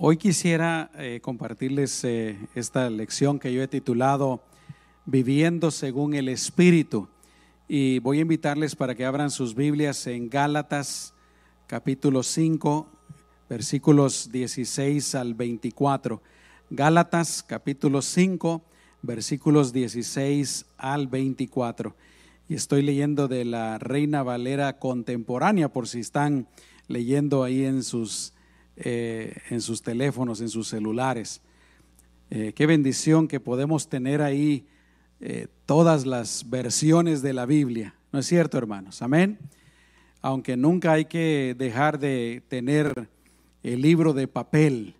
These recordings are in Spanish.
Hoy quisiera eh, compartirles eh, esta lección que yo he titulado Viviendo según el Espíritu. Y voy a invitarles para que abran sus Biblias en Gálatas capítulo 5, versículos 16 al 24. Gálatas capítulo 5, versículos 16 al 24. Y estoy leyendo de la Reina Valera contemporánea por si están leyendo ahí en sus, eh, en sus teléfonos, en sus celulares. Eh, qué bendición que podemos tener ahí eh, todas las versiones de la Biblia. ¿No es cierto, hermanos? Amén. Aunque nunca hay que dejar de tener el libro de papel.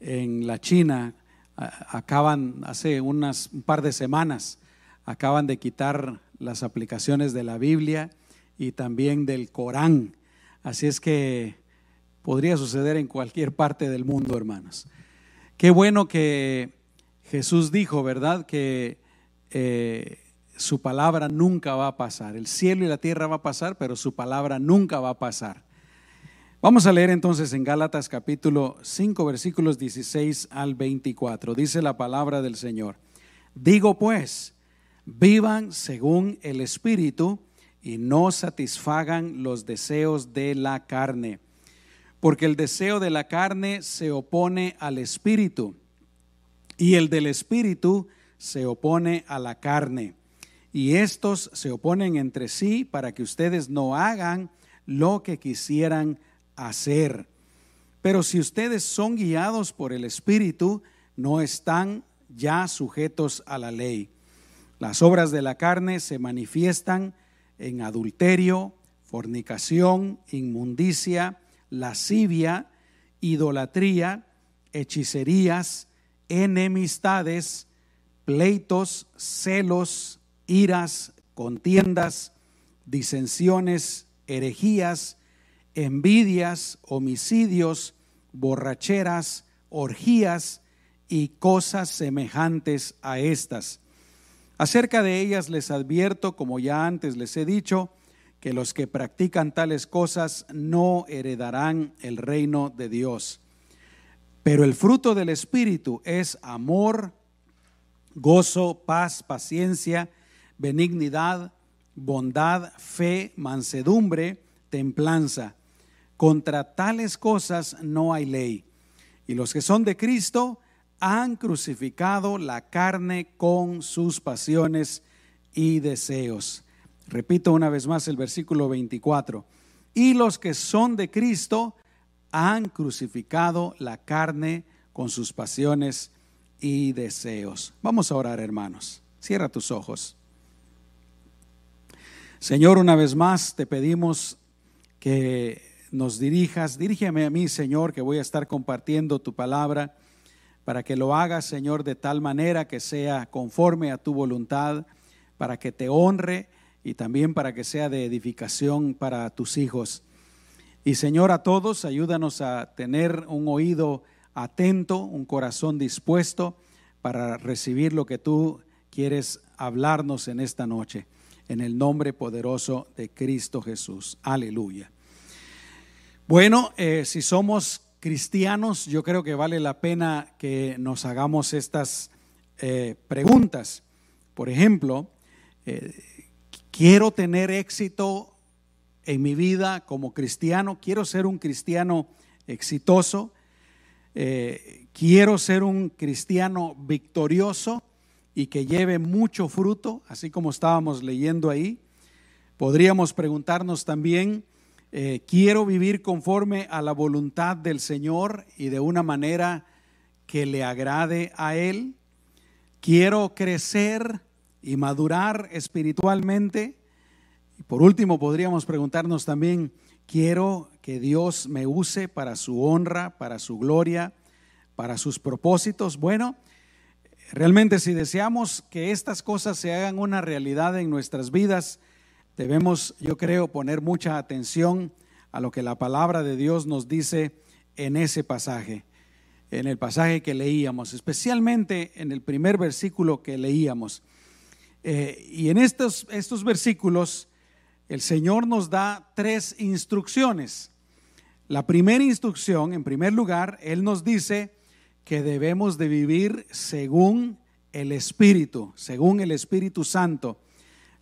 En la China acaban, hace unas, un par de semanas, acaban de quitar las aplicaciones de la Biblia y también del Corán Así es que podría suceder en cualquier parte del mundo, hermanos. Qué bueno que Jesús dijo, ¿verdad? Que eh, su palabra nunca va a pasar. El cielo y la tierra va a pasar, pero su palabra nunca va a pasar. Vamos a leer entonces en Gálatas capítulo 5 versículos 16 al 24. Dice la palabra del Señor. Digo pues, vivan según el Espíritu y no satisfagan los deseos de la carne, porque el deseo de la carne se opone al espíritu y el del espíritu se opone a la carne. Y estos se oponen entre sí para que ustedes no hagan lo que quisieran hacer. Pero si ustedes son guiados por el Espíritu, no están ya sujetos a la ley. Las obras de la carne se manifiestan en adulterio, fornicación, inmundicia, lascivia, idolatría, hechicerías, enemistades, pleitos, celos, iras, contiendas, disensiones, herejías, envidias, homicidios, borracheras, orgías y cosas semejantes a estas. Acerca de ellas les advierto, como ya antes les he dicho, que los que practican tales cosas no heredarán el reino de Dios. Pero el fruto del Espíritu es amor, gozo, paz, paciencia, benignidad, bondad, fe, mansedumbre, templanza. Contra tales cosas no hay ley. Y los que son de Cristo han crucificado la carne con sus pasiones y deseos. Repito una vez más el versículo 24. Y los que son de Cristo han crucificado la carne con sus pasiones y deseos. Vamos a orar, hermanos. Cierra tus ojos. Señor, una vez más te pedimos que nos dirijas. Dirígeme a mí, Señor, que voy a estar compartiendo tu palabra para que lo hagas, Señor, de tal manera que sea conforme a tu voluntad, para que te honre y también para que sea de edificación para tus hijos. Y Señor, a todos, ayúdanos a tener un oído atento, un corazón dispuesto para recibir lo que tú quieres hablarnos en esta noche. En el nombre poderoso de Cristo Jesús. Aleluya. Bueno, eh, si somos cristianos, yo creo que vale la pena que nos hagamos estas eh, preguntas. Por ejemplo, eh, quiero tener éxito en mi vida como cristiano, quiero ser un cristiano exitoso, eh, quiero ser un cristiano victorioso y que lleve mucho fruto, así como estábamos leyendo ahí. Podríamos preguntarnos también, eh, quiero vivir conforme a la voluntad del Señor y de una manera que le agrade a Él. Quiero crecer y madurar espiritualmente. Y por último, podríamos preguntarnos también, quiero que Dios me use para su honra, para su gloria, para sus propósitos. Bueno, realmente si deseamos que estas cosas se hagan una realidad en nuestras vidas, Debemos, yo creo, poner mucha atención a lo que la palabra de Dios nos dice en ese pasaje, en el pasaje que leíamos, especialmente en el primer versículo que leíamos. Eh, y en estos, estos versículos el Señor nos da tres instrucciones. La primera instrucción, en primer lugar, Él nos dice que debemos de vivir según el Espíritu, según el Espíritu Santo.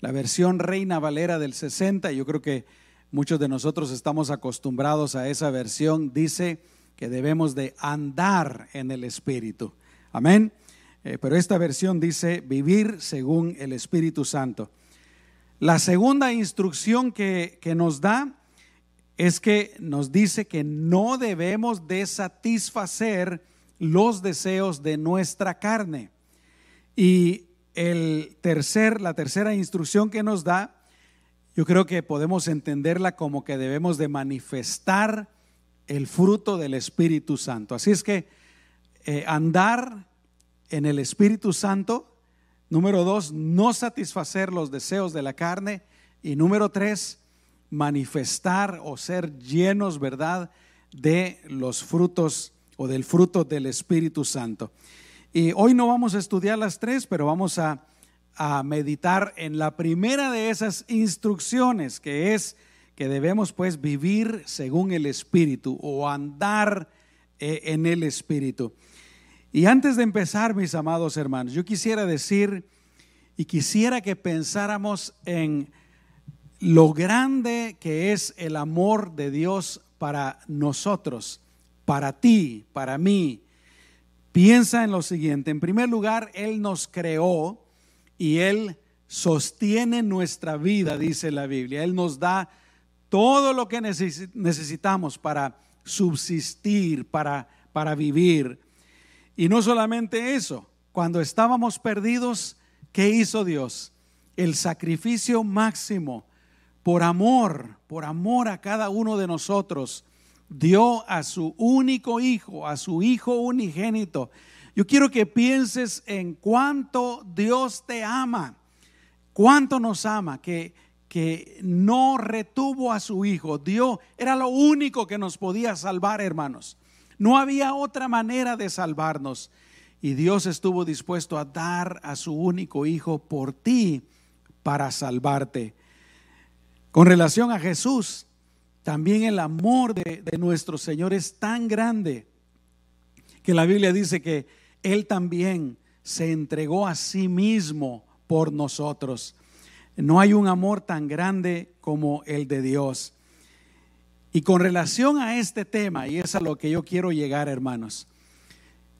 La versión Reina Valera del 60, yo creo que muchos de nosotros estamos acostumbrados a esa versión, dice que debemos de andar en el Espíritu. Amén. Eh, pero esta versión dice vivir según el Espíritu Santo. La segunda instrucción que, que nos da es que nos dice que no debemos de satisfacer los deseos de nuestra carne. Y el tercer, la tercera instrucción que nos da, yo creo que podemos entenderla como que debemos de manifestar el fruto del Espíritu Santo. Así es que eh, andar en el Espíritu Santo, número dos, no satisfacer los deseos de la carne, y número tres, manifestar o ser llenos, ¿verdad?, de los frutos o del fruto del Espíritu Santo. Y hoy no vamos a estudiar las tres, pero vamos a, meditar en la primera de esas instrucciones, que es que debemos pues vivir según el Espíritu o andar eh, en el Espíritu. Y antes de empezar, mis amados hermanos, yo quisiera decir y quisiera que pensáramos en lo grande que es el amor de Dios para nosotros, para ti, para mí. Piensa en lo siguiente. En primer lugar, Él nos creó y Él sostiene nuestra vida, dice la Biblia. Él nos da todo lo que necesitamos para subsistir, para, para vivir. Y no solamente eso, cuando estábamos perdidos, ¿qué hizo Dios? El sacrificio máximo por amor, por amor a cada uno de nosotros, dio a su único hijo, a su hijo unigénito. Yo quiero que pienses en cuánto Dios te ama, cuánto nos ama, que, que no retuvo a su hijo. Dios era lo único que nos podía salvar, hermanos. No había otra manera de salvarnos. Y Dios estuvo dispuesto a dar a su único hijo por ti para salvarte. Con relación a Jesús, también el amor de, nuestro Señor es tan grande que la Biblia dice que Él también se entregó a sí mismo por nosotros. No hay un amor tan grande como el de Dios. Y con relación a este tema, y es a lo que yo quiero llegar, hermanos,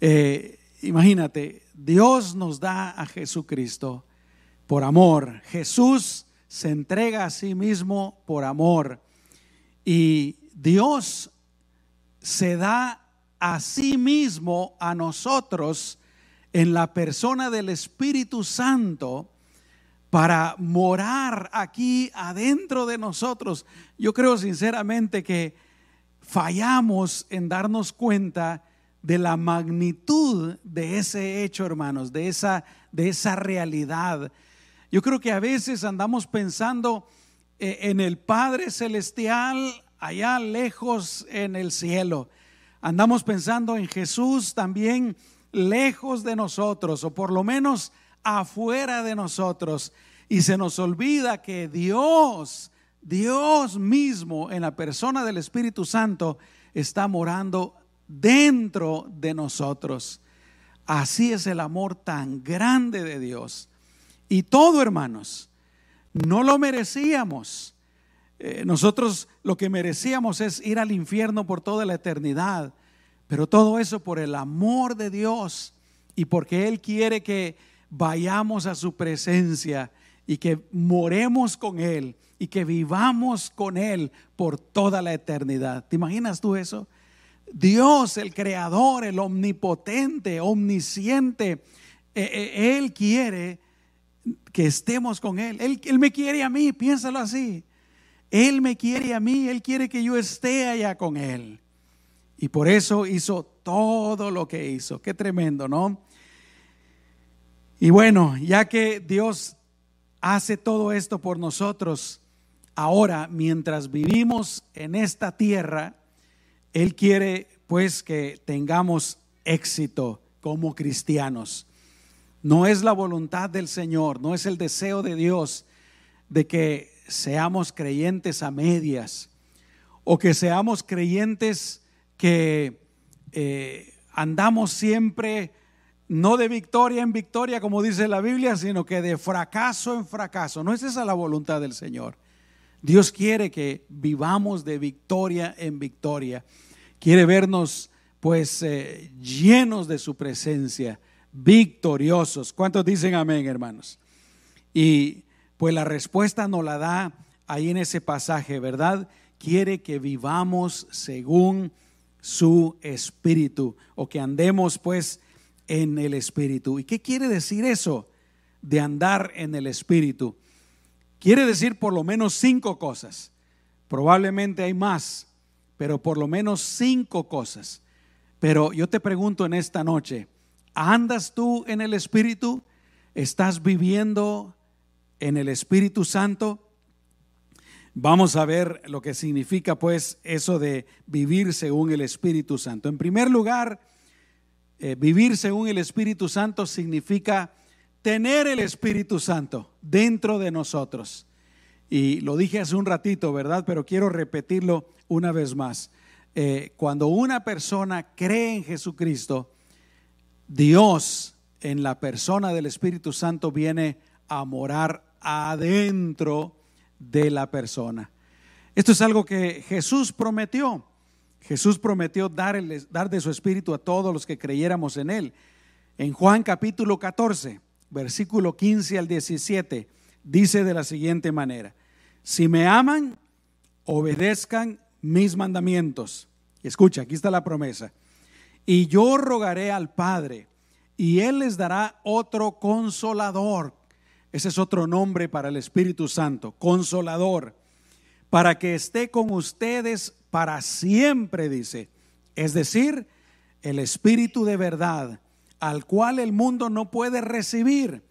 eh, imagínate, Dios nos da a Jesucristo por amor. Jesús se entrega a sí mismo por amor. Y Dios se da a sí mismo a nosotros en la persona del Espíritu Santo para morar aquí adentro de nosotros. Yo creo sinceramente que fallamos en darnos cuenta de la magnitud de ese hecho, hermanos, de esa, de esa realidad yo creo que a veces andamos pensando eh, en el Padre Celestial allá lejos en el cielo. Andamos pensando en Jesús también lejos de nosotros o por lo menos afuera de nosotros. Y se nos olvida que Dios, Dios mismo en la persona del Espíritu Santo está morando dentro de nosotros. Así es el amor tan grande de Dios. Y todo, hermanos, no lo merecíamos. Eh, nosotros lo que merecíamos es ir al infierno por toda la eternidad, pero todo eso por el amor de Dios y porque Él quiere que vayamos a su presencia y que moremos con Él y que vivamos con Él por toda la eternidad. ¿Te imaginas tú eso? Dios, el creador, el omnipotente, omnisciente, eh, eh, Él quiere que estemos con Él. Él. me quiere a mí, piénsalo así. Él me quiere a mí, Él quiere que yo esté allá con Él. Y por eso hizo todo lo que hizo. Qué tremendo, ¿no? Y bueno, ya que Dios hace todo esto por nosotros, ahora mientras vivimos en esta tierra, Él quiere pues que tengamos éxito como cristianos. No es la voluntad del Señor, no es el deseo de Dios de que seamos creyentes a medias o que seamos creyentes que eh, andamos siempre no de victoria en victoria, como dice la Biblia, sino que de fracaso en fracaso. No es esa la voluntad del Señor. Dios quiere que vivamos de victoria en victoria. Quiere vernos pues eh, llenos de su presencia, victoriosos. ¿Cuántos dicen amén, hermanos? Y pues la respuesta nos la da ahí en ese pasaje, ¿verdad? Quiere que vivamos según su espíritu o que andemos pues en el espíritu. ¿Y qué quiere decir eso de andar en el espíritu? Quiere decir por lo menos cinco cosas. Probablemente hay más, pero por lo menos cinco cosas. Pero yo te pregunto en esta noche, ¿andas tú en el espíritu? ¿Estás viviendo en el Espíritu Santo? Vamos a ver lo que significa pues eso de vivir según el Espíritu Santo. En primer lugar, eh, vivir según el Espíritu Santo significa tener el Espíritu Santo dentro de nosotros. Y lo dije hace un ratito, ¿verdad? Pero quiero repetirlo una vez más. Eh, cuando una persona cree en Jesucristo, Dios en la persona del Espíritu Santo viene a morar adentro de la persona. Esto es algo que Jesús prometió. Jesús prometió dar, de su espíritu a todos los que creyéramos en él. En Juan capítulo 14, versículo 15 al 17, dice de la siguiente manera, si me aman, obedezcan mis mandamientos. Escucha, aquí está la promesa. Y yo rogaré al Padre, y Él les dará otro consolador. Ese es otro nombre para el Espíritu Santo, consolador, para que esté con ustedes para siempre, dice. Es decir, el Espíritu de verdad, al cual el mundo no puede recibir.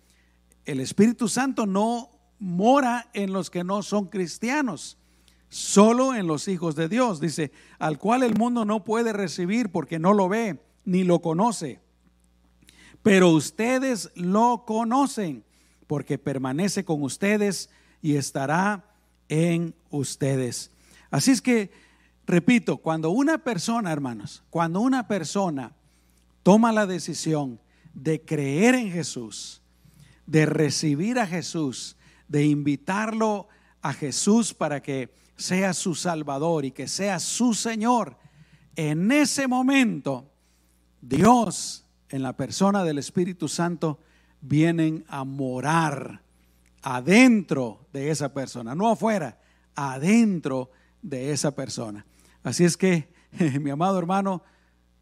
El Espíritu Santo no mora en los que no son cristianos, solo en los hijos de Dios, dice, al cual el mundo no puede recibir porque no lo ve ni lo conoce. Pero ustedes lo conocen porque permanece con ustedes y estará en ustedes. Así es que Repito, cuando una persona, hermanos, cuando una persona toma la decisión de creer en Jesús, de recibir a Jesús, de invitarlo a Jesús para que sea su Salvador y que sea su Señor, en ese momento Dios en la persona del Espíritu Santo vienen a morar adentro de esa persona, no afuera, adentro de esa persona. Así es que, mi amado hermano,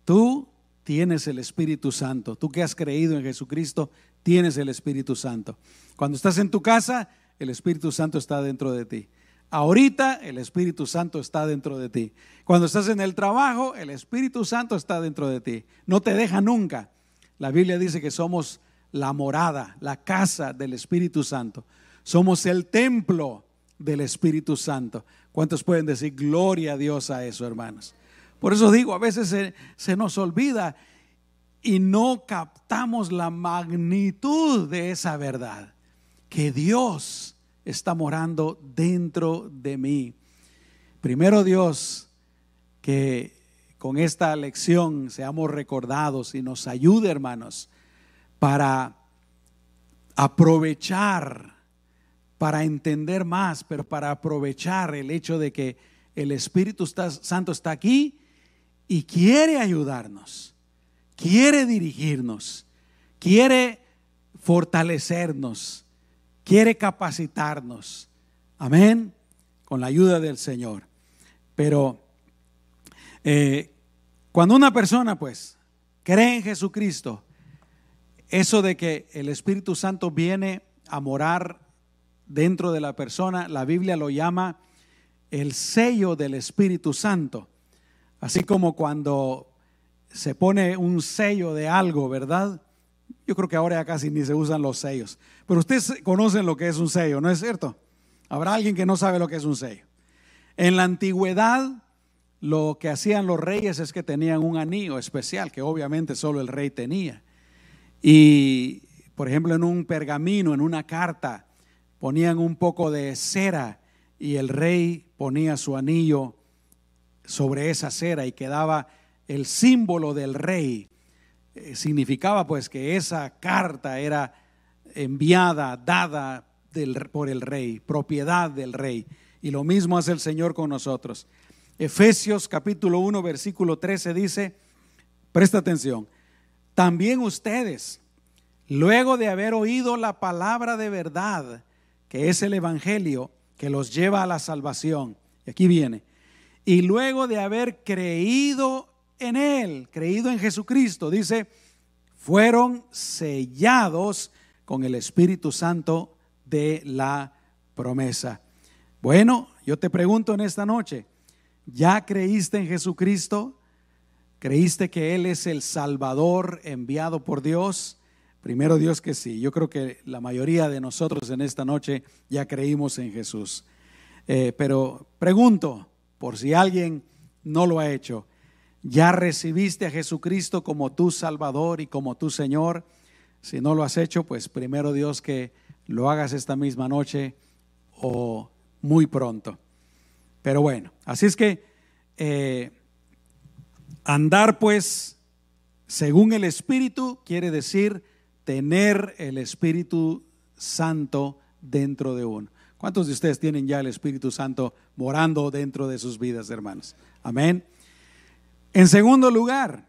tú tienes el Espíritu Santo. Tú que has creído en Jesucristo, tienes el Espíritu Santo. Cuando estás en tu casa, el Espíritu Santo está dentro de ti. Ahorita el Espíritu Santo está dentro de ti. Cuando estás en el trabajo, el Espíritu Santo está dentro de ti. No te deja nunca. La Biblia dice que somos la morada, la casa del Espíritu Santo. Somos el templo del Espíritu Santo. ¿Cuántos pueden decir gloria a Dios a eso, hermanos? Por eso digo, a veces se, se nos olvida y no captamos la magnitud de esa verdad, que Dios está morando dentro de mí. Primero Dios, que con esta lección seamos recordados y nos ayude, hermanos, para aprovechar para entender más, pero para aprovechar el hecho de que el Espíritu Santo está aquí y quiere ayudarnos, quiere dirigirnos, quiere fortalecernos, quiere capacitarnos. Amén. Con la ayuda del Señor. Pero eh, cuando una persona pues cree en Jesucristo, eso de que el Espíritu Santo viene a morar dentro de la persona, la Biblia lo llama el sello del Espíritu Santo. Así como cuando se pone un sello de algo, ¿verdad? Yo creo que ahora ya casi ni se usan los sellos. Pero ustedes conocen lo que es un sello, ¿no es cierto? Habrá alguien que no sabe lo que es un sello. En la antigüedad, lo que hacían los reyes es que tenían un anillo especial, que obviamente solo el rey tenía. Y, por ejemplo, en un pergamino, en una carta, ponían un poco de cera y el rey ponía su anillo sobre esa cera y quedaba el símbolo del rey. Eh, significaba pues que esa carta era enviada, dada por el rey, propiedad del rey. Y lo mismo hace el Señor con nosotros. Efesios capítulo 1, versículo 13 dice, presta atención, también ustedes, luego de haber oído la palabra de verdad, que es el Evangelio, que los lleva a la salvación, y aquí viene, y luego de haber creído en Él, creído en Jesucristo, dice, fueron sellados con el Espíritu Santo de la promesa. Bueno, yo te pregunto en esta noche, ¿ya creíste en Jesucristo? ¿Creíste que Él es el Salvador enviado por Dios? Primero Dios que sí. Yo creo que la mayoría de nosotros en esta noche ya creímos en Jesús. Eh, pero pregunto, por si alguien no lo ha hecho, ¿ya recibiste a Jesucristo como tu Salvador y como tu Señor? Si no lo has hecho, pues primero Dios que lo hagas esta misma noche o muy pronto. Pero bueno, así es que eh, andar pues según el Espíritu quiere decir tener el Espíritu Santo dentro de uno. ¿Cuántos de ustedes tienen ya el Espíritu Santo morando dentro de sus vidas, hermanos? Amén. En segundo lugar,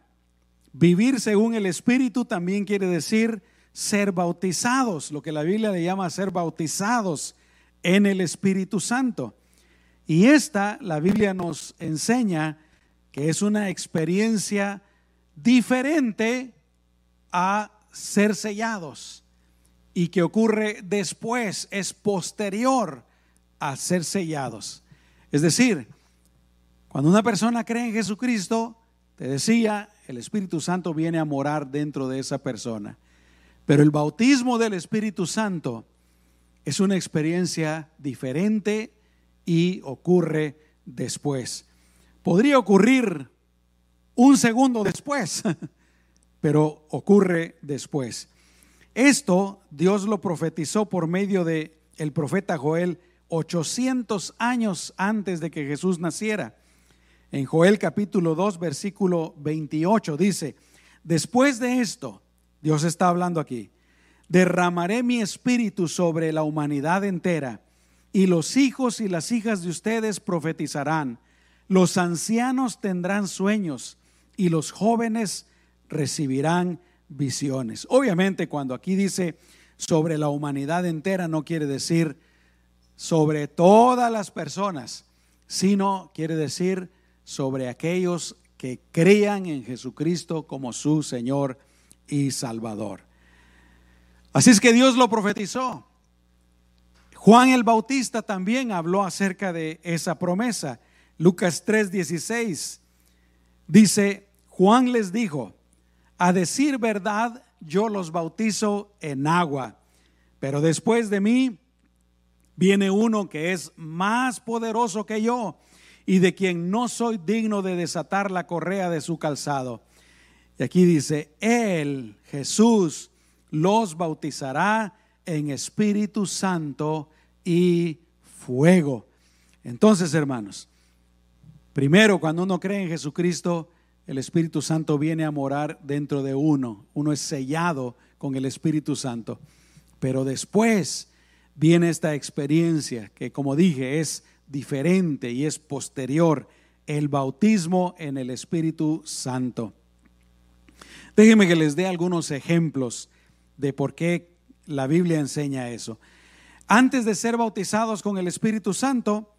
vivir según el Espíritu también quiere decir ser bautizados, lo que la Biblia le llama ser bautizados en el Espíritu Santo. Y esta, la Biblia nos enseña que es una experiencia diferente a ser sellados y que ocurre después, es posterior a ser sellados. Es decir, cuando una persona cree en Jesucristo, te decía, el Espíritu Santo viene a morar dentro de esa persona. Pero el bautismo del Espíritu Santo es una experiencia diferente y ocurre después. Podría ocurrir un segundo después, pero ocurre después. Esto Dios lo profetizó por medio de el profeta Joel 800 años antes de que Jesús naciera. En Joel capítulo 2 versículo 28 dice, después de esto, Dios está hablando aquí, derramaré mi espíritu sobre la humanidad entera y los hijos y las hijas de ustedes profetizarán, los ancianos tendrán sueños y los jóvenes recibirán visiones. Obviamente cuando aquí dice sobre la humanidad entera no quiere decir sobre todas las personas, sino quiere decir sobre aquellos que crean en Jesucristo como su Señor y Salvador. Así es que Dios lo profetizó. Juan el Bautista también habló acerca de esa promesa. Lucas 3:16 dice, Juan les dijo, a decir verdad, yo los bautizo en agua, pero después de mí viene uno que es más poderoso que yo y de quien no soy digno de desatar la correa de su calzado. Y aquí dice, Él, Jesús, los bautizará en Espíritu Santo y fuego. Entonces, hermanos, primero cuando uno cree en Jesucristo, el Espíritu Santo viene a morar dentro de uno. Uno es sellado con el Espíritu Santo. Pero después viene esta experiencia que, como dije, es diferente y es posterior, el bautismo en el Espíritu Santo. Déjenme que les dé algunos ejemplos de por qué la Biblia enseña eso. Antes de ser bautizados con el Espíritu Santo,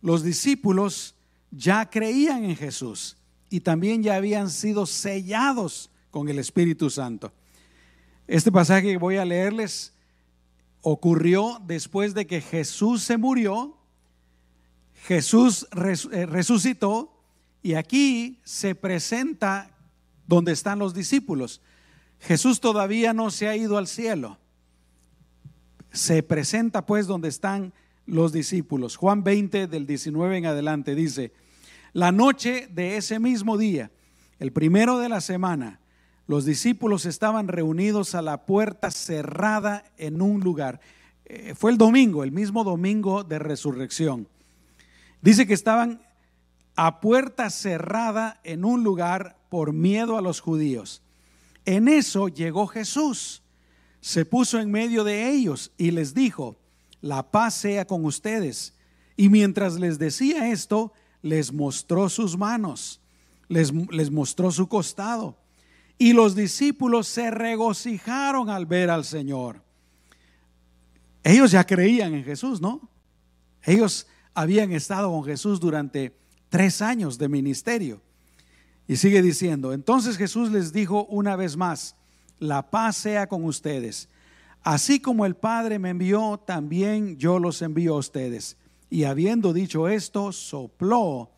los discípulos ya creían en Jesús y también ya habían sido sellados con el Espíritu Santo. Este pasaje que voy a leerles ocurrió después de que Jesús se murió, Jesús eh, resucitó y aquí se presenta donde están los discípulos. Jesús todavía no se ha ido al cielo. Se presenta pues donde están los discípulos. Juan 20 del 19 en adelante dice, la noche de ese mismo día, el primero de la semana, los discípulos estaban reunidos a la puerta cerrada en un lugar. Eh, fue el domingo, el mismo domingo de resurrección. Dice que estaban a puerta cerrada en un lugar por miedo a los judíos. En eso llegó Jesús, se puso en medio de ellos y les dijo, la paz sea con ustedes. Y mientras les decía esto, les mostró sus manos, les, les mostró su costado. Y los discípulos se regocijaron al ver al Señor. Ellos ya creían en Jesús, ¿no? Ellos habían estado con Jesús durante tres años de ministerio. Y sigue diciendo, entonces Jesús les dijo una vez más, la paz sea con ustedes. Así como el Padre me envió, también yo los envío a ustedes. Y habiendo dicho esto, sopló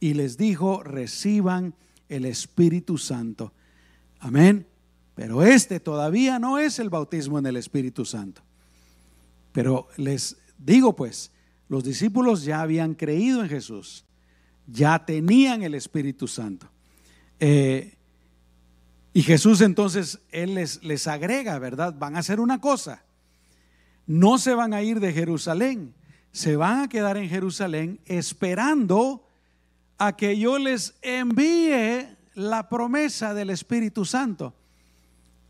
y les dijo, reciban el Espíritu Santo. Amén. Pero este todavía no es el bautismo en el Espíritu Santo. Pero les digo pues, los discípulos ya habían creído en Jesús, ya tenían el Espíritu Santo. Eh, y Jesús entonces, Él les, les agrega, ¿verdad? Van a hacer una cosa. No se van a ir de Jerusalén, se van a quedar en Jerusalén esperando a que yo les envíe la promesa del Espíritu Santo.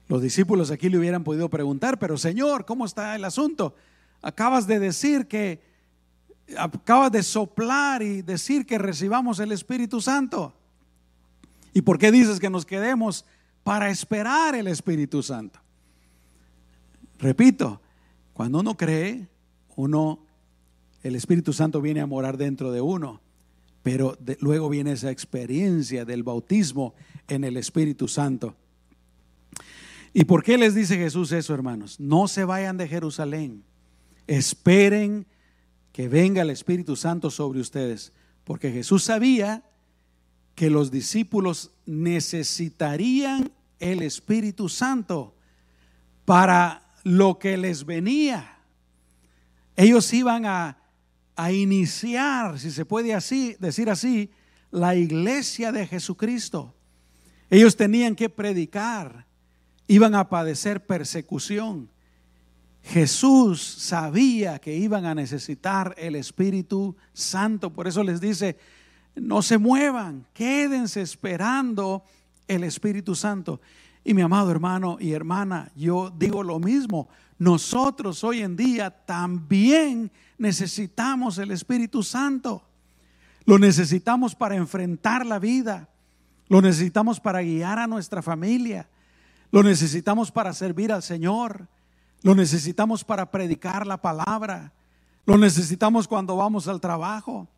Los discípulos aquí le hubieran podido preguntar, pero Señor, ¿cómo está el asunto? Acabas de decir que, acabas de soplar y decir que recibamos el Espíritu Santo. ¿Y por qué dices que nos quedemos para esperar el Espíritu Santo? Repito, cuando uno cree, uno, el Espíritu Santo viene a morar dentro de uno, pero luego viene esa experiencia del bautismo en el Espíritu Santo. ¿Y por qué les dice Jesús eso, hermanos? No se vayan de Jerusalén esperen que venga el Espíritu Santo sobre ustedes, porque Jesús sabía que los discípulos necesitarían el Espíritu Santo para lo que les venía. Ellos iban a, a iniciar, si se puede así decir así, la iglesia de Jesucristo. Ellos tenían que predicar, iban a padecer persecución. Jesús sabía que iban a necesitar el Espíritu Santo, por eso les dice, no se muevan, quédense esperando el Espíritu Santo. Y mi amado hermano y hermana, yo digo lo mismo, nosotros hoy en día también necesitamos el Espíritu Santo. Lo necesitamos para enfrentar la vida, lo necesitamos para guiar a nuestra familia, lo necesitamos para servir al Señor. Lo necesitamos para predicar la palabra. Lo necesitamos cuando vamos al trabajo.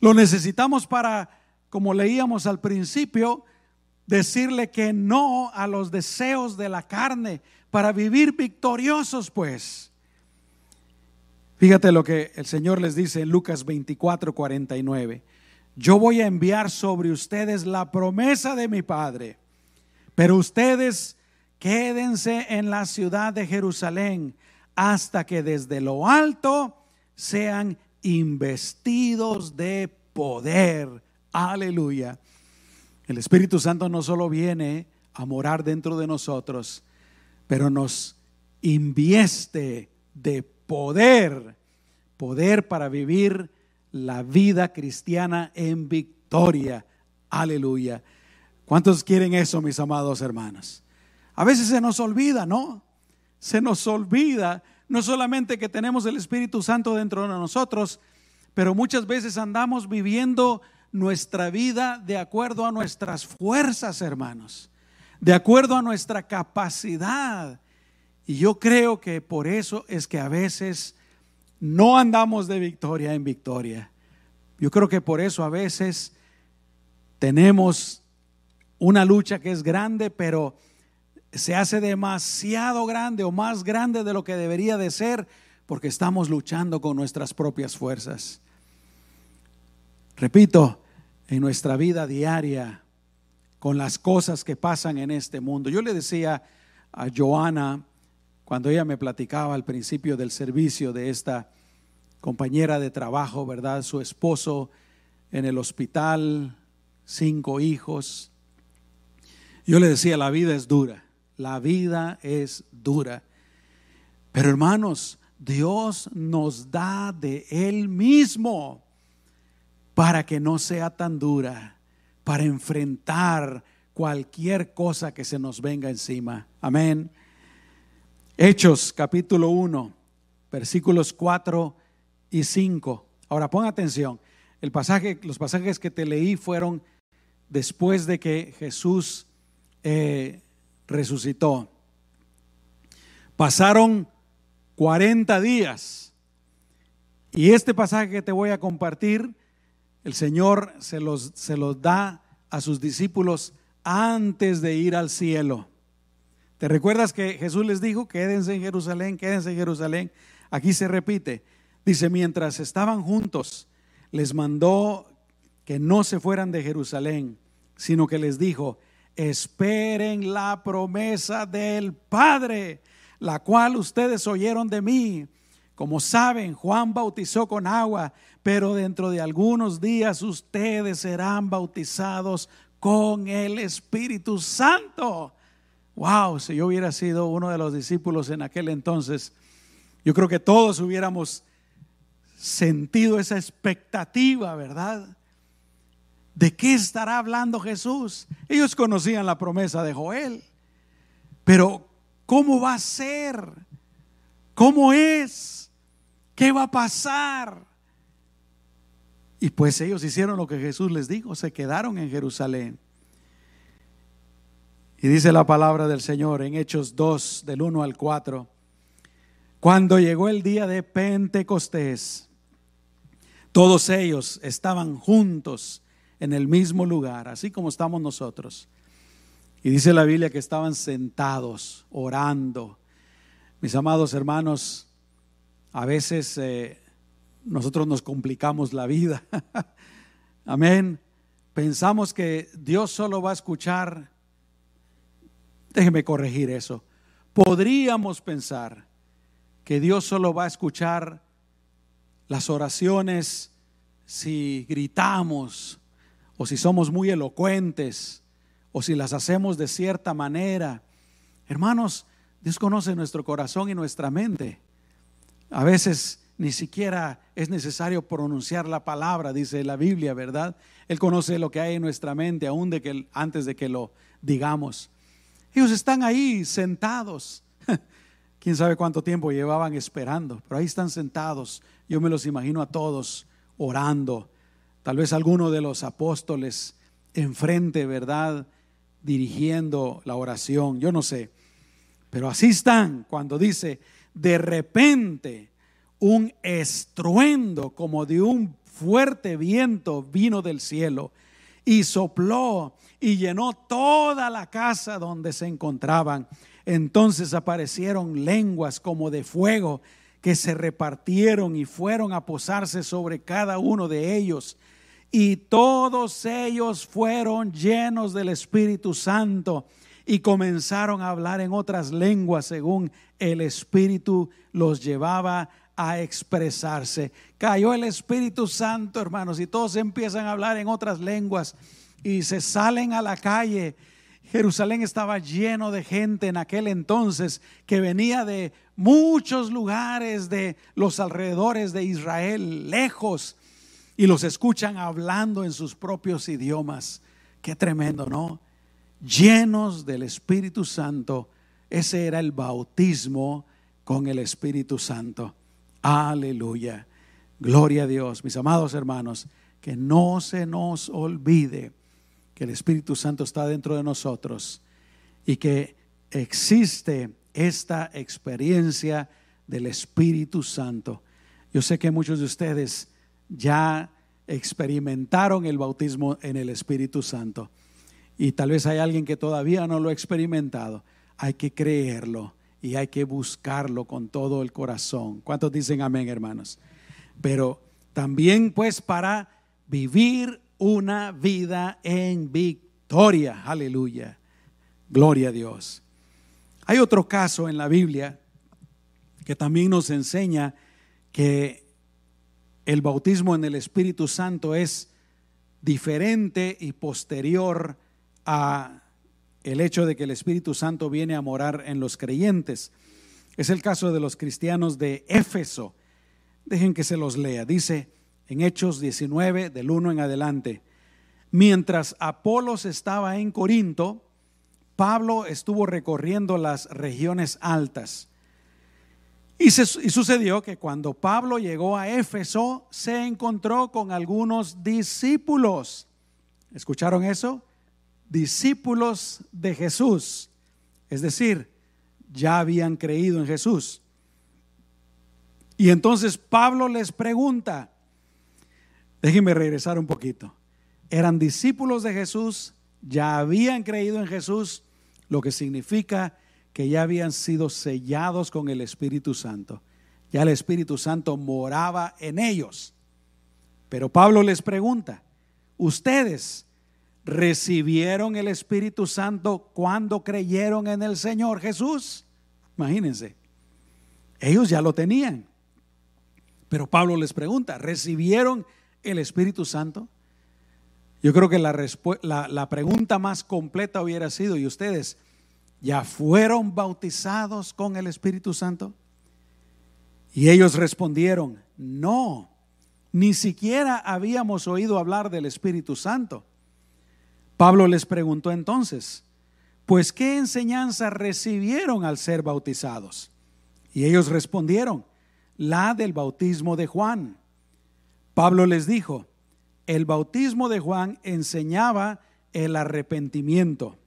Lo necesitamos para, como leíamos al principio, decirle que no a los deseos de la carne, para vivir victoriosos pues. Fíjate lo que el Señor les dice en Lucas 24, 49. Yo voy a enviar sobre ustedes la promesa de mi Padre, pero ustedes quédense en la ciudad de Jerusalén hasta que desde lo alto sean investidos de poder. Aleluya. El Espíritu Santo no solo viene a morar dentro de nosotros, pero nos invieste de poder, poder para vivir la vida cristiana en victoria. Aleluya. ¿Cuántos quieren eso, mis amados hermanos? A veces se nos olvida, ¿no? Se nos olvida no solamente que tenemos el Espíritu Santo dentro de nosotros, pero muchas veces andamos viviendo nuestra vida de acuerdo a nuestras fuerzas, hermanos, de acuerdo a nuestra capacidad. Y yo creo que por eso es que a veces no andamos de victoria en victoria. Yo creo que por eso a veces tenemos una lucha que es grande, pero se hace demasiado grande o más grande de lo que debería de ser porque estamos luchando con nuestras propias fuerzas. Repito, en nuestra vida diaria, con las cosas que pasan en este mundo. Yo le decía a Joana, cuando ella me platicaba al principio del servicio de esta compañera de trabajo, ¿verdad? Su esposo en el hospital, cinco hijos. Yo le decía, la vida es dura. La vida es dura. Pero hermanos, Dios nos da de Él mismo para que no sea tan dura, para enfrentar cualquier cosa que se nos venga encima. Amén. Hechos capítulo 1, versículos 4 y 5. Ahora pon atención. El pasaje, los pasajes que te leí fueron después de que Jesús eh, resucitó. Pasaron 40 días. Y este pasaje que te voy a compartir, el Señor se los, se los da a sus discípulos antes de ir al cielo. ¿Te recuerdas que Jesús les dijo, quédense en Jerusalén, quédense en Jerusalén? Aquí se repite. Dice, mientras estaban juntos, les mandó que no se fueran de Jerusalén, sino que les dijo, esperen la promesa del Padre la cual ustedes oyeron de mí. Como saben, Juan bautizó con agua, pero dentro de algunos días ustedes serán bautizados con el Espíritu Santo. Wow, si yo hubiera sido uno de los discípulos en aquel entonces, yo creo que todos hubiéramos sentido esa expectativa, ¿verdad? ¿De qué estará hablando Jesús? Ellos conocían la promesa de Joel, pero ¿Cómo va a ser? ¿Cómo es? ¿Qué va a pasar? Y pues ellos hicieron lo que Jesús les dijo, se quedaron en Jerusalén. Y dice la palabra del Señor en Hechos 2, del 1 al 4. Cuando llegó el día de Pentecostés, todos ellos estaban juntos en el mismo lugar, así como estamos nosotros. Y dice la Biblia que estaban sentados, orando. Mis amados hermanos, a veces eh, nosotros nos complicamos la vida. Amén. Pensamos que Dios solo va a escuchar. Déjeme corregir eso. Podríamos pensar que Dios solo va a escuchar las oraciones si gritamos o si somos muy elocuentes o si las hacemos de cierta manera. Hermanos, Dios conoce nuestro corazón y nuestra mente. A veces ni siquiera es necesario pronunciar la palabra, dice la Biblia, ¿verdad? Él conoce lo que hay en nuestra mente, aún de que, antes de que lo digamos. Ellos están ahí sentados. Quién sabe cuánto tiempo llevaban esperando, pero ahí están sentados. Yo me los imagino a todos orando. Tal vez alguno de los apóstoles enfrente, ¿verdad? dirigiendo la oración, yo no sé. Pero así están cuando dice, de repente un estruendo como de un fuerte viento vino del cielo y sopló y llenó toda la casa donde se encontraban. Entonces aparecieron lenguas como de fuego que se repartieron y fueron a posarse sobre cada uno de ellos y todos ellos fueron llenos del Espíritu Santo y comenzaron a hablar en otras lenguas según el Espíritu los llevaba a expresarse. Cayó el Espíritu Santo, hermanos, y todos empiezan a hablar en otras lenguas y se salen a la calle. Jerusalén estaba lleno de gente en aquel entonces que venía de muchos lugares de los alrededores de Israel, lejos y los escuchan hablando en sus propios idiomas. Qué tremendo, ¿no? Llenos del Espíritu Santo. Ese era el bautismo con el Espíritu Santo. Aleluya. Gloria a Dios. Mis amados hermanos, que no se nos olvide que el Espíritu Santo está dentro de nosotros y que existe esta experiencia del Espíritu Santo. Yo sé que muchos de ustedes ya experimentaron el bautismo en el Espíritu Santo. Y tal vez hay alguien que todavía no lo ha experimentado. Hay que creerlo y hay que buscarlo con todo el corazón. ¿Cuántos dicen amén, hermanos? Pero también pues para vivir una vida en victoria. Aleluya. Gloria a Dios. Hay otro caso en la Biblia que también nos enseña que el bautismo en el Espíritu Santo es diferente y posterior a el hecho de que el Espíritu Santo viene a morar en los creyentes. Es el caso de los cristianos de Éfeso. Dejen que se los lea. Dice en Hechos 19, del 1 en adelante. Mientras Apolos estaba en Corinto, Pablo estuvo recorriendo las regiones altas. Y, sucedió que cuando Pablo llegó a Éfeso, se encontró con algunos discípulos. ¿Escucharon eso? Discípulos de Jesús. Es decir, ya habían creído en Jesús. Y entonces Pablo les pregunta, déjenme regresar un poquito, eran discípulos de Jesús, ya habían creído en Jesús, lo que significa que ya habían sido sellados con el Espíritu Santo. Ya el Espíritu Santo moraba en ellos. Pero Pablo les pregunta, ¿ustedes recibieron el Espíritu Santo cuando creyeron en el Señor Jesús? Imagínense, ellos ya lo tenían. Pero Pablo les pregunta, ¿recibieron el Espíritu Santo? Yo creo que la, la, pregunta más completa hubiera sido, ¿y ustedes ya fueron bautizados con el Espíritu Santo? Y ellos respondieron, no, ni siquiera habíamos oído hablar del Espíritu Santo. Pablo les preguntó entonces, pues ¿qué enseñanza recibieron al ser bautizados? Y ellos respondieron, la del bautismo de Juan. Pablo les dijo, el bautismo de Juan enseñaba el arrepentimiento.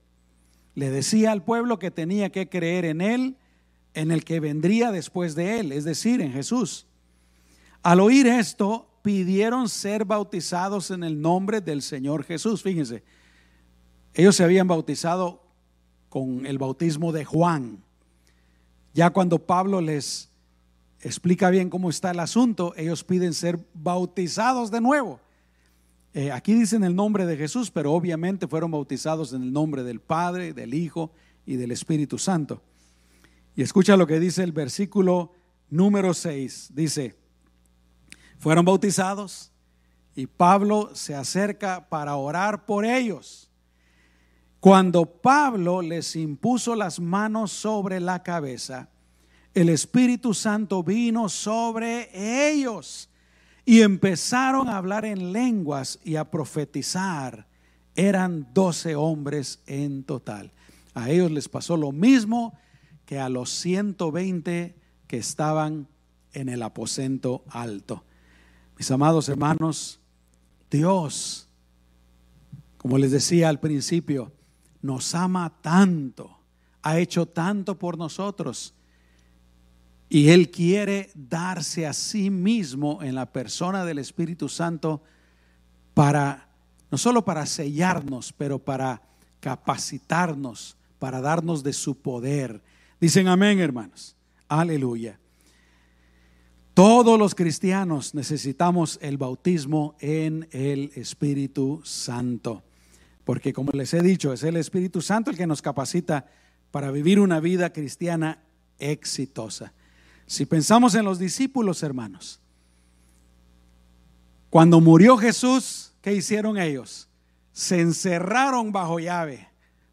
Le decía al pueblo que tenía que creer en él, en el que vendría después de él, es decir, en Jesús. Al oír esto, pidieron ser bautizados en el nombre del Señor Jesús. Fíjense, ellos se habían bautizado con el bautismo de Juan. Ya cuando Pablo les explica bien cómo está el asunto, ellos piden ser bautizados de nuevo. Eh, aquí dicen el nombre de Jesús, pero obviamente fueron bautizados en el nombre del Padre, del Hijo y del Espíritu Santo. Y escucha lo que dice el versículo número 6. Dice, fueron bautizados y Pablo se acerca para orar por ellos. Cuando Pablo les impuso las manos sobre la cabeza, el Espíritu Santo vino sobre ellos y empezaron a hablar en lenguas y a profetizar. Eran doce hombres en total. A ellos les pasó lo mismo que a los 120 que estaban en el aposento alto. Mis amados hermanos, Dios, como les decía al principio, nos ama tanto, ha hecho tanto por nosotros y Él quiere darse a sí mismo en la persona del Espíritu Santo para, no solo para sellarnos, pero para capacitarnos, para darnos de su poder. Dicen amén, hermanos. Aleluya. Todos los cristianos necesitamos el bautismo en el Espíritu Santo, porque como les he dicho, es el Espíritu Santo el que nos capacita para vivir una vida cristiana exitosa. Si pensamos en los discípulos, hermanos, cuando murió Jesús, ¿qué hicieron ellos? Se encerraron bajo llave,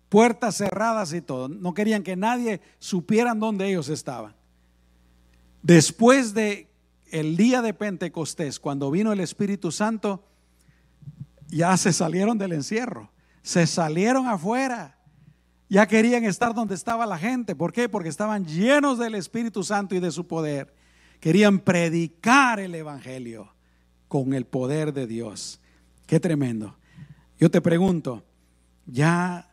puertas cerradas y todo. No querían que nadie supieran dónde ellos estaban. Después de el día de Pentecostés, cuando vino el Espíritu Santo, ya se salieron del encierro, se salieron afuera ya querían estar donde estaba la gente. ¿Por qué? Porque estaban llenos del Espíritu Santo y de su poder. Querían predicar el Evangelio con el poder de Dios. Qué tremendo. Yo te pregunto, ¿ya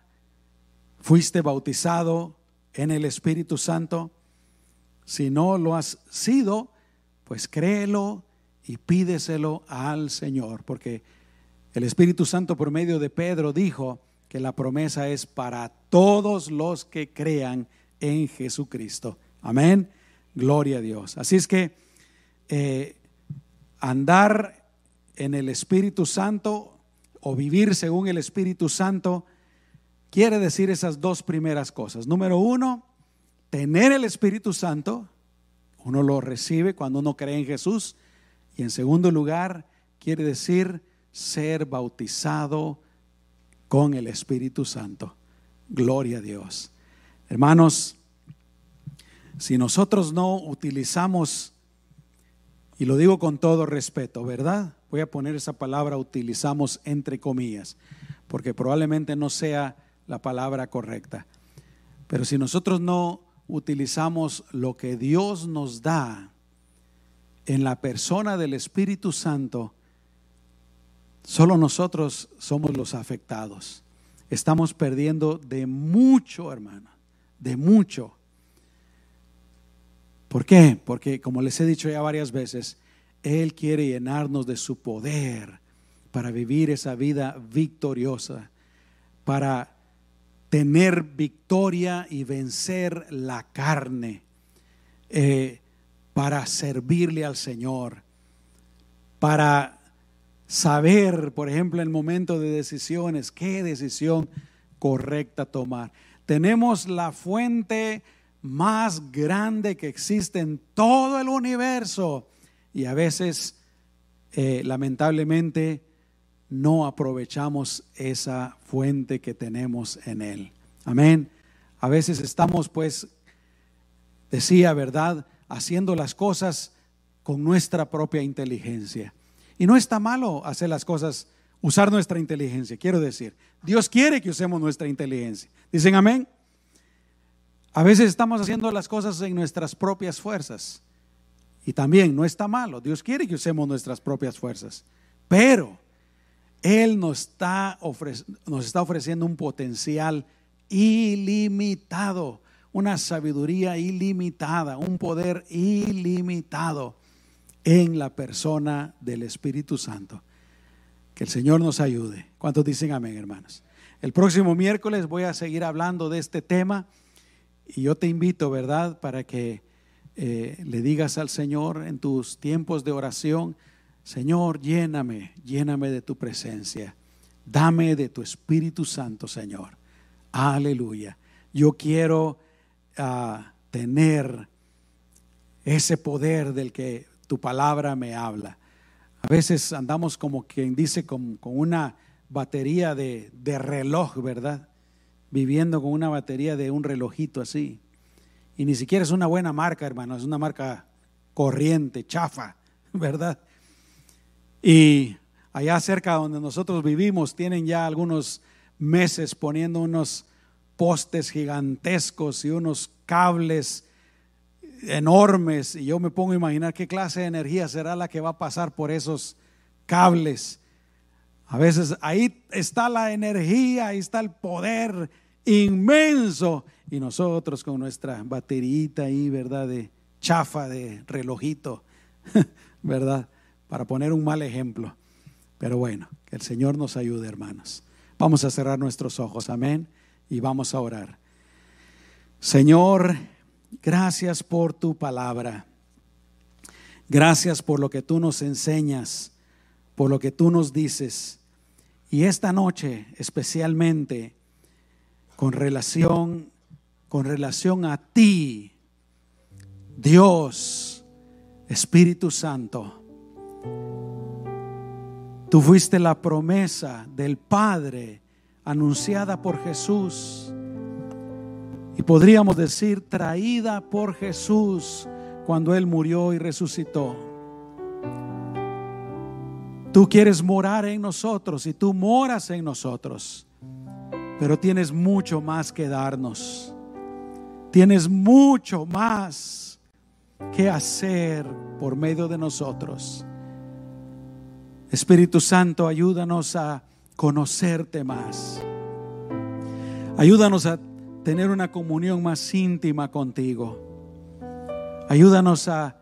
fuiste bautizado en el Espíritu Santo? Si no lo has sido, pues créelo y pídeselo al Señor, porque el Espíritu Santo por medio de Pedro dijo, que la promesa es para todos los que crean en Jesucristo. Amén. Gloria a Dios. Así es que eh, andar en el Espíritu Santo o vivir según el Espíritu Santo quiere decir esas dos primeras cosas. Número uno, tener el Espíritu Santo. Uno lo recibe cuando uno cree en Jesús. Y en segundo lugar, quiere decir ser bautizado con el Espíritu Santo. Gloria a Dios. Hermanos, si nosotros no utilizamos Y lo digo con todo respeto, ¿verdad? Voy a poner esa palabra, utilizamos entre comillas, porque probablemente no sea la palabra correcta. Pero si nosotros no utilizamos lo que Dios nos da en la persona del Espíritu Santo, solo nosotros somos los afectados. Estamos perdiendo de mucho, hermano, de mucho. ¿Por qué? Porque, como les he dicho ya varias veces, Él quiere llenarnos de su poder para vivir esa vida victoriosa, para tener victoria y vencer la carne, eh, para servirle al Señor, para saber, por ejemplo, en el momento de decisiones, qué decisión correcta tomar. Tenemos la fuente más grande que existe en todo el universo y a veces, eh, lamentablemente, no aprovechamos esa fuente que tenemos en Él. Amén. A veces estamos, pues, decía, ¿verdad? Haciendo las cosas con nuestra propia inteligencia. Y no está malo hacer las cosas, usar nuestra inteligencia, quiero decir. Dios quiere que usemos nuestra inteligencia. Dicen amén. A veces estamos haciendo las cosas en nuestras propias fuerzas. Y también no está malo. Dios quiere que usemos nuestras propias fuerzas. Pero él nos está, nos está ofreciendo un potencial ilimitado, una sabiduría ilimitada, un poder ilimitado en la persona del Espíritu Santo. Que el Señor nos ayude. ¿Cuántos dicen amén, hermanos? El próximo miércoles voy a seguir hablando de este tema y yo te invito, ¿verdad?, para que eh, le digas al Señor en tus tiempos de oración, Señor, lléname, lléname de tu presencia. Dame de tu Espíritu Santo, Señor. Aleluya. Yo quiero ah, tener ese poder del que tu palabra me habla. A veces andamos como quien dice con, una batería de, de, reloj, ¿verdad? Viviendo con una batería de un relojito así. Y ni siquiera es una buena marca, hermano, es una marca corriente, chafa, ¿verdad? Y allá cerca donde nosotros vivimos tienen ya algunos meses poniendo unos postes gigantescos y unos cables enormes. Y yo me pongo a imaginar qué clase de energía será la que va a pasar por esos cables. A veces ahí está la energía, ahí está el poder inmenso. Y nosotros con nuestra baterita ahí, ¿verdad? De chafa, de relojito, ¿verdad? para poner un mal ejemplo. Pero bueno, que el Señor nos ayude, hermanos. Vamos a cerrar nuestros ojos, amén, y vamos a orar. Señor, gracias por tu palabra. Gracias por lo que tú nos enseñas, por lo que tú nos dices. Y esta noche, especialmente, con relación, con relación a ti, Dios, Espíritu Santo, Tú fuiste la promesa del Padre anunciada por Jesús. Y podríamos decir traída por Jesús cuando Él murió y resucitó. Tú quieres morar en nosotros y tú moras en nosotros, pero tienes mucho más que darnos. Tienes mucho más que hacer por medio de nosotros. Espíritu Santo, ayúdanos a conocerte más. Ayúdanos a tener una comunión más íntima contigo. Ayúdanos a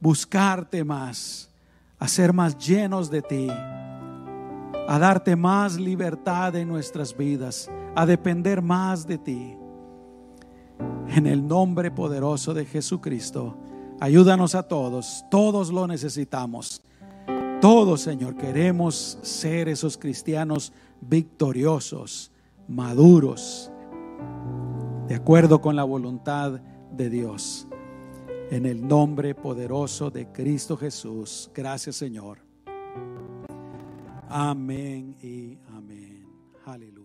buscarte más, a ser más llenos de ti, a darte más libertad en nuestras vidas, a depender más de ti. En el nombre poderoso de Jesucristo, ayúdanos a todos, todos lo necesitamos. Todos, Señor, queremos ser esos cristianos victoriosos, maduros, de acuerdo con la voluntad de Dios. En el nombre poderoso de Cristo Jesús. Gracias, Señor. Amén y amén. Aleluya.